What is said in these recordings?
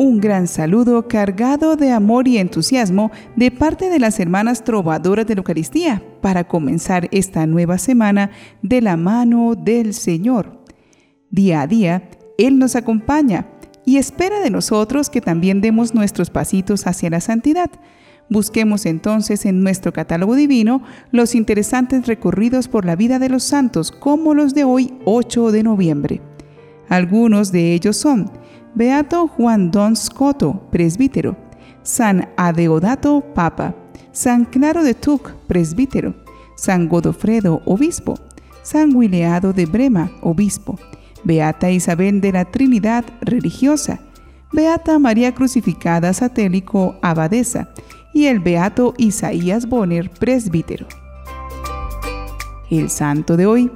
Un gran saludo cargado de amor y entusiasmo de parte de las hermanas trovadoras de la Eucaristía para comenzar esta nueva semana de la mano del Señor. Día a día, Él nos acompaña y espera de nosotros que también demos nuestros pasitos hacia la santidad. Busquemos entonces en nuestro catálogo divino los interesantes recorridos por la vida de los santos como los de hoy 8 de noviembre. Algunos de ellos son Beato Juan Don Scotto, presbítero. San Adeodato, papa. San Claro de Tuc, presbítero. San Godofredo, obispo. San Guileado de Brema, obispo. Beata Isabel de la Trinidad, religiosa. Beata María Crucificada Satélico, abadesa. Y el Beato Isaías Bonner, presbítero. El santo de hoy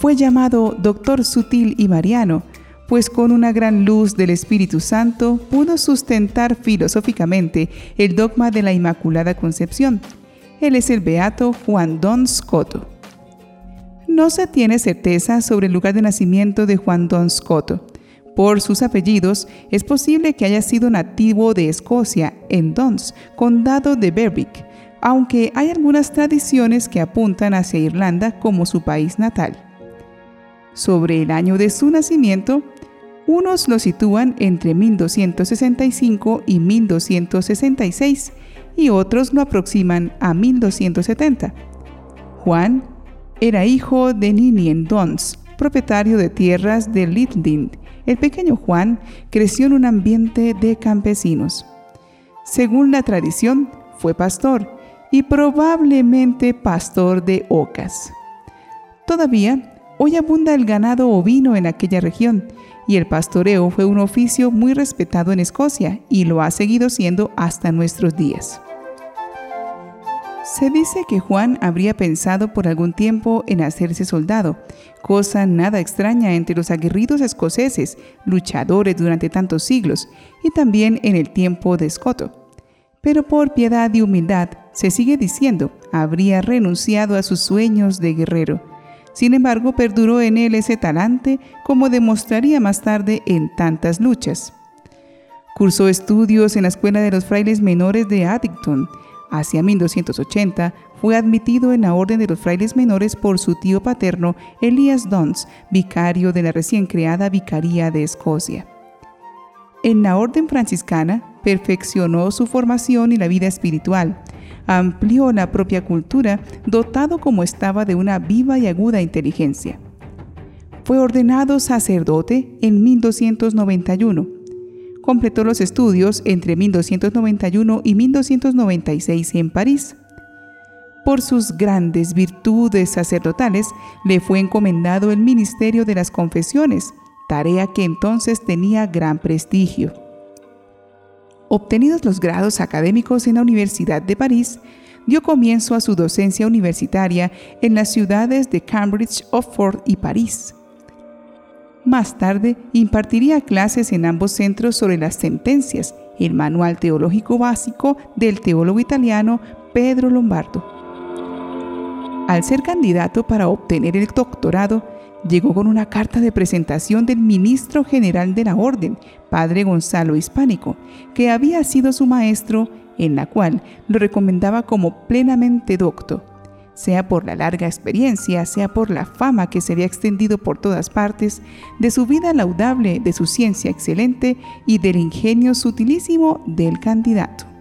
fue llamado Doctor Sutil y Mariano, pues con una gran luz del Espíritu Santo pudo sustentar filosóficamente el dogma de la Inmaculada Concepción. Él es el beato Juan Don Scotto. No se tiene certeza sobre el lugar de nacimiento de Juan Don Scotto. Por sus apellidos, es posible que haya sido nativo de Escocia, en Dons, condado de Berwick, aunque hay algunas tradiciones que apuntan hacia Irlanda como su país natal. Sobre el año de su nacimiento, unos lo sitúan entre 1265 y 1266 y otros lo aproximan a 1270. Juan era hijo de Ninien Dons, propietario de tierras de Litdind. El pequeño Juan creció en un ambiente de campesinos. Según la tradición, fue pastor y probablemente pastor de ocas. Todavía, hoy abunda el ganado ovino en aquella región y el pastoreo fue un oficio muy respetado en Escocia y lo ha seguido siendo hasta nuestros días. Se dice que Juan habría pensado por algún tiempo en hacerse soldado, cosa nada extraña entre los aguerridos escoceses, luchadores durante tantos siglos, y también en el tiempo de Escoto. Pero por piedad y humildad, se sigue diciendo, habría renunciado a sus sueños de guerrero sin embargo, perduró en él ese talante, como demostraría más tarde en tantas luchas. Cursó estudios en la Escuela de los Frailes Menores de Addington. Hacia 1280 fue admitido en la Orden de los Frailes Menores por su tío paterno Elias Dons, vicario de la recién creada Vicaría de Escocia. En la Orden franciscana perfeccionó su formación y la vida espiritual amplió la propia cultura, dotado como estaba de una viva y aguda inteligencia. Fue ordenado sacerdote en 1291. Completó los estudios entre 1291 y 1296 en París. Por sus grandes virtudes sacerdotales le fue encomendado el ministerio de las confesiones, tarea que entonces tenía gran prestigio. Obtenidos los grados académicos en la Universidad de París, dio comienzo a su docencia universitaria en las ciudades de Cambridge, Oxford y París. Más tarde impartiría clases en ambos centros sobre las sentencias, el manual teológico básico del teólogo italiano Pedro Lombardo. Al ser candidato para obtener el doctorado, llegó con una carta de presentación del ministro general de la Orden, padre Gonzalo Hispánico, que había sido su maestro, en la cual lo recomendaba como plenamente docto, sea por la larga experiencia, sea por la fama que se había extendido por todas partes, de su vida laudable, de su ciencia excelente y del ingenio sutilísimo del candidato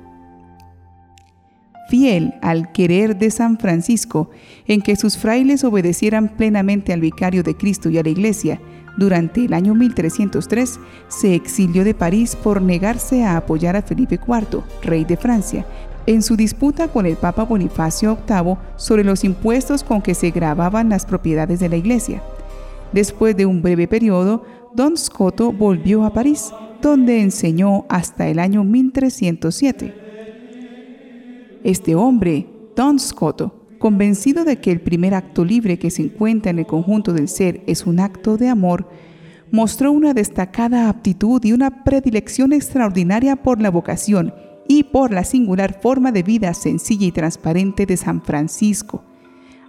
fiel al querer de San Francisco, en que sus frailes obedecieran plenamente al vicario de Cristo y a la Iglesia, durante el año 1303 se exilió de París por negarse a apoyar a Felipe IV, rey de Francia, en su disputa con el Papa Bonifacio VIII sobre los impuestos con que se grababan las propiedades de la Iglesia. Después de un breve periodo, Don Scotto volvió a París, donde enseñó hasta el año 1307. Este hombre, Don Scotto, convencido de que el primer acto libre que se encuentra en el conjunto del ser es un acto de amor, mostró una destacada aptitud y una predilección extraordinaria por la vocación y por la singular forma de vida sencilla y transparente de San Francisco.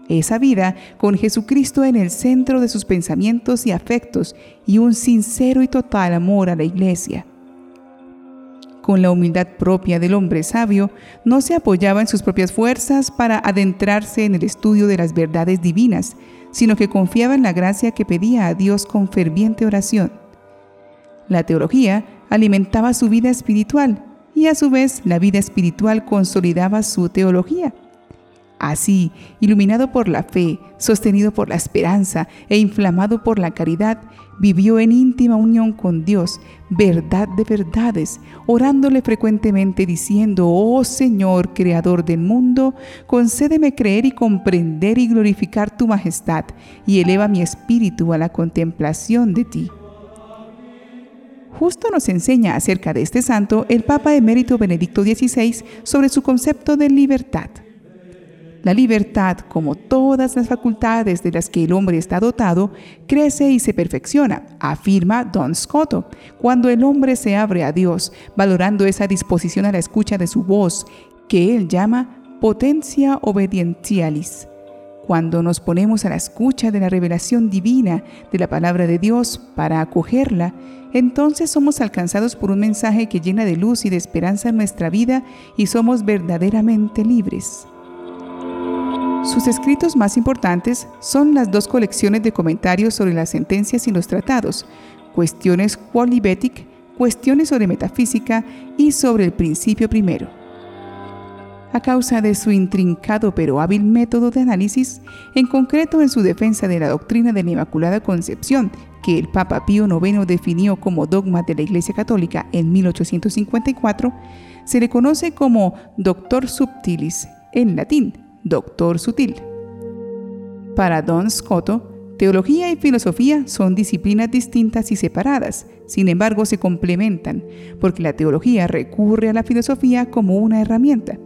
Esa vida con Jesucristo en el centro de sus pensamientos y afectos y un sincero y total amor a la iglesia. Con la humildad propia del hombre sabio, no se apoyaba en sus propias fuerzas para adentrarse en el estudio de las verdades divinas, sino que confiaba en la gracia que pedía a Dios con ferviente oración. La teología alimentaba su vida espiritual y a su vez la vida espiritual consolidaba su teología. Así, iluminado por la fe, sostenido por la esperanza e inflamado por la caridad, vivió en íntima unión con Dios, verdad de verdades, orándole frecuentemente diciendo, Oh Señor, Creador del mundo, concédeme creer y comprender y glorificar tu majestad, y eleva mi espíritu a la contemplación de ti. Justo nos enseña acerca de este santo el Papa emérito Benedicto XVI sobre su concepto de libertad. La libertad, como todas las facultades de las que el hombre está dotado, crece y se perfecciona, afirma Don Scotto, cuando el hombre se abre a Dios, valorando esa disposición a la escucha de su voz, que él llama potencia obedientialis. Cuando nos ponemos a la escucha de la revelación divina de la palabra de Dios para acogerla, entonces somos alcanzados por un mensaje que llena de luz y de esperanza nuestra vida y somos verdaderamente libres. Sus escritos más importantes son las dos colecciones de comentarios sobre las sentencias y los tratados, Cuestiones Qualibetic, Cuestiones sobre Metafísica y sobre el Principio Primero. A causa de su intrincado pero hábil método de análisis, en concreto en su defensa de la doctrina de la Inmaculada Concepción, que el Papa Pío IX definió como dogma de la Iglesia Católica en 1854, se le conoce como Doctor Subtilis, en latín, doctor sutil. Para Don Scotto, teología y filosofía son disciplinas distintas y separadas, sin embargo se complementan, porque la teología recurre a la filosofía como una herramienta.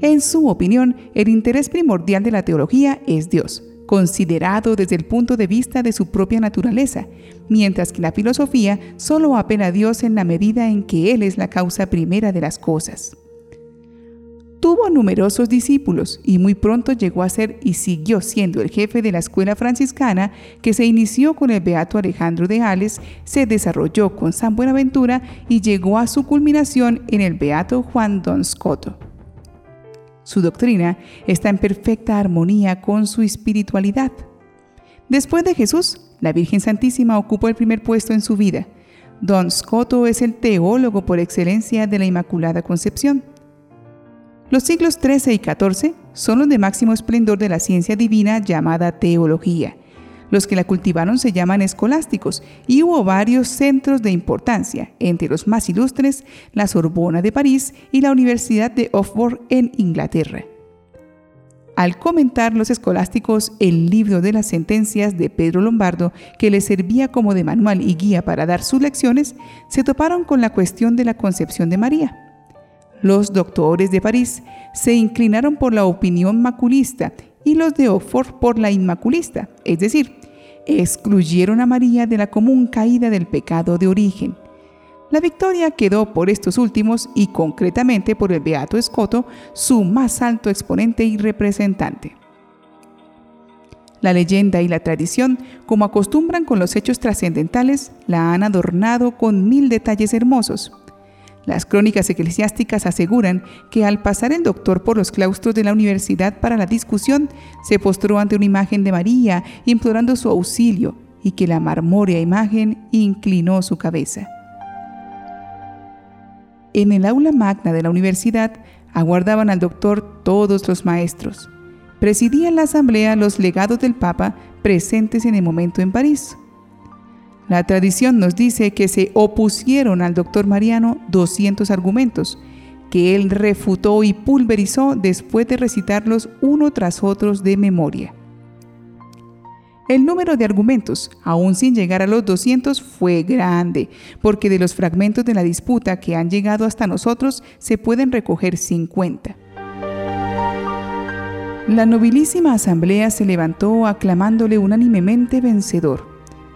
En su opinión, el interés primordial de la teología es Dios, considerado desde el punto de vista de su propia naturaleza, mientras que la filosofía solo apela a Dios en la medida en que Él es la causa primera de las cosas. Tuvo numerosos discípulos y muy pronto llegó a ser y siguió siendo el jefe de la escuela franciscana que se inició con el beato Alejandro de Ales, se desarrolló con San Buenaventura y llegó a su culminación en el beato Juan Don Scotto. Su doctrina está en perfecta armonía con su espiritualidad. Después de Jesús, la Virgen Santísima ocupó el primer puesto en su vida. Don Scotto es el teólogo por excelencia de la Inmaculada Concepción. Los siglos XIII y XIV son los de máximo esplendor de la ciencia divina llamada teología. Los que la cultivaron se llaman escolásticos y hubo varios centros de importancia, entre los más ilustres la Sorbona de París y la Universidad de Oxford en Inglaterra. Al comentar los escolásticos el libro de las sentencias de Pedro Lombardo, que les servía como de manual y guía para dar sus lecciones, se toparon con la cuestión de la concepción de María. Los doctores de París se inclinaron por la opinión maculista y los de Oxford por la inmaculista, es decir, excluyeron a María de la común caída del pecado de origen. La victoria quedó por estos últimos y concretamente por el Beato Escoto, su más alto exponente y representante. La leyenda y la tradición, como acostumbran con los hechos trascendentales, la han adornado con mil detalles hermosos. Las crónicas eclesiásticas aseguran que al pasar el doctor por los claustros de la universidad para la discusión, se postró ante una imagen de María implorando su auxilio y que la marmórea imagen inclinó su cabeza. En el aula magna de la universidad aguardaban al doctor todos los maestros. Presidían la asamblea los legados del Papa presentes en el momento en París. La tradición nos dice que se opusieron al doctor Mariano 200 argumentos, que él refutó y pulverizó después de recitarlos uno tras otros de memoria. El número de argumentos, aún sin llegar a los 200, fue grande, porque de los fragmentos de la disputa que han llegado hasta nosotros se pueden recoger 50. La nobilísima asamblea se levantó aclamándole unánimemente vencedor.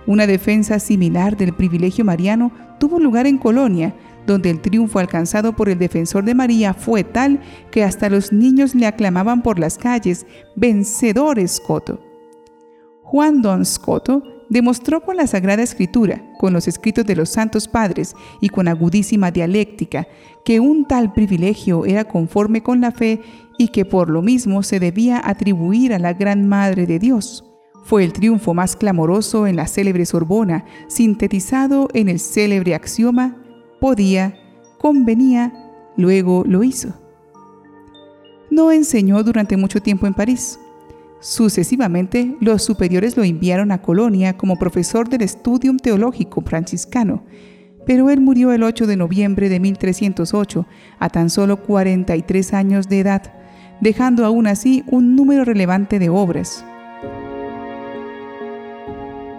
Una defensa similar del privilegio mariano tuvo lugar en Colonia, donde el triunfo alcanzado por el defensor de María fue tal que hasta los niños le aclamaban por las calles, vencedor Escoto. Juan Don Scotto demostró con la Sagrada Escritura, con los escritos de los santos padres y con agudísima dialéctica que un tal privilegio era conforme con la fe y que por lo mismo se debía atribuir a la Gran Madre de Dios. Fue el triunfo más clamoroso en la célebre Sorbona, sintetizado en el célebre axioma podía, convenía, luego lo hizo. No enseñó durante mucho tiempo en París. Sucesivamente, los superiores lo enviaron a Colonia como profesor del Studium Teológico franciscano, pero él murió el 8 de noviembre de 1308, a tan solo 43 años de edad, dejando aún así un número relevante de obras.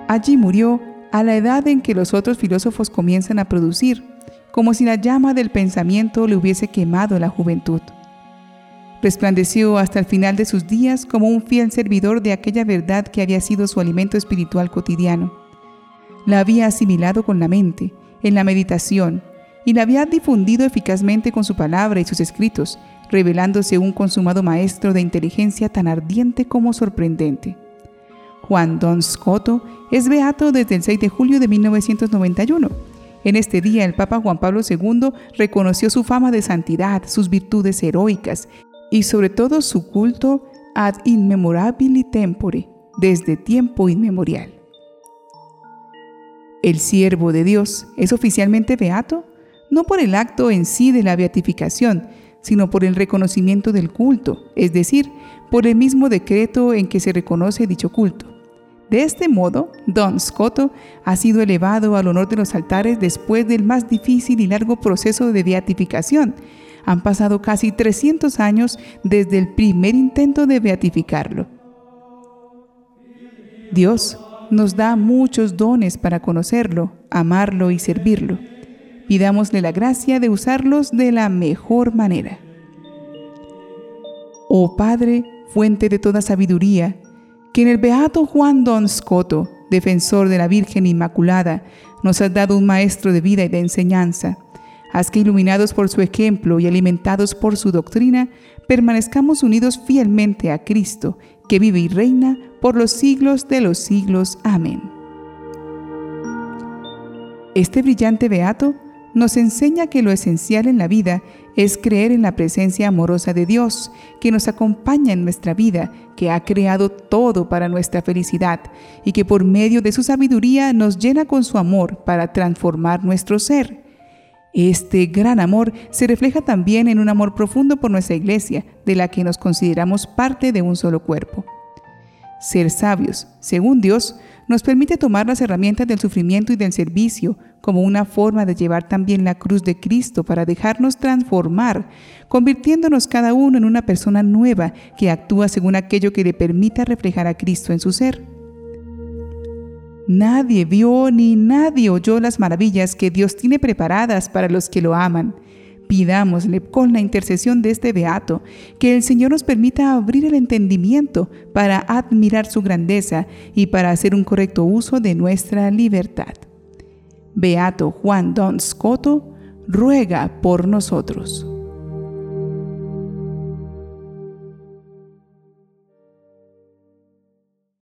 Allí murió a la edad en que los otros filósofos comienzan a producir, como si la llama del pensamiento le hubiese quemado la juventud. Resplandeció hasta el final de sus días como un fiel servidor de aquella verdad que había sido su alimento espiritual cotidiano. La había asimilado con la mente, en la meditación, y la había difundido eficazmente con su palabra y sus escritos, revelándose un consumado maestro de inteligencia tan ardiente como sorprendente. Juan Don Scotto es beato desde el 6 de julio de 1991. En este día el Papa Juan Pablo II reconoció su fama de santidad, sus virtudes heroicas y sobre todo su culto ad inmemorabili tempore, desde tiempo inmemorial. El siervo de Dios es oficialmente beato no por el acto en sí de la beatificación, sino por el reconocimiento del culto, es decir, por el mismo decreto en que se reconoce dicho culto. De este modo, Don Scotto ha sido elevado al honor de los altares después del más difícil y largo proceso de beatificación, han pasado casi 300 años desde el primer intento de beatificarlo. Dios nos da muchos dones para conocerlo, amarlo y servirlo. Pidámosle la gracia de usarlos de la mejor manera. Oh Padre, fuente de toda sabiduría, que en el beato Juan Don Scotto, defensor de la Virgen Inmaculada, nos has dado un maestro de vida y de enseñanza Haz que iluminados por su ejemplo y alimentados por su doctrina, permanezcamos unidos fielmente a Cristo, que vive y reina por los siglos de los siglos. Amén. Este brillante beato nos enseña que lo esencial en la vida es creer en la presencia amorosa de Dios, que nos acompaña en nuestra vida, que ha creado todo para nuestra felicidad y que por medio de su sabiduría nos llena con su amor para transformar nuestro ser. Este gran amor se refleja también en un amor profundo por nuestra iglesia, de la que nos consideramos parte de un solo cuerpo. Ser sabios, según Dios, nos permite tomar las herramientas del sufrimiento y del servicio como una forma de llevar también la cruz de Cristo para dejarnos transformar, convirtiéndonos cada uno en una persona nueva que actúa según aquello que le permita reflejar a Cristo en su ser. Nadie vio ni nadie oyó las maravillas que Dios tiene preparadas para los que lo aman. Pidámosle con la intercesión de este beato que el Señor nos permita abrir el entendimiento para admirar su grandeza y para hacer un correcto uso de nuestra libertad. Beato Juan Don Scotto, ruega por nosotros.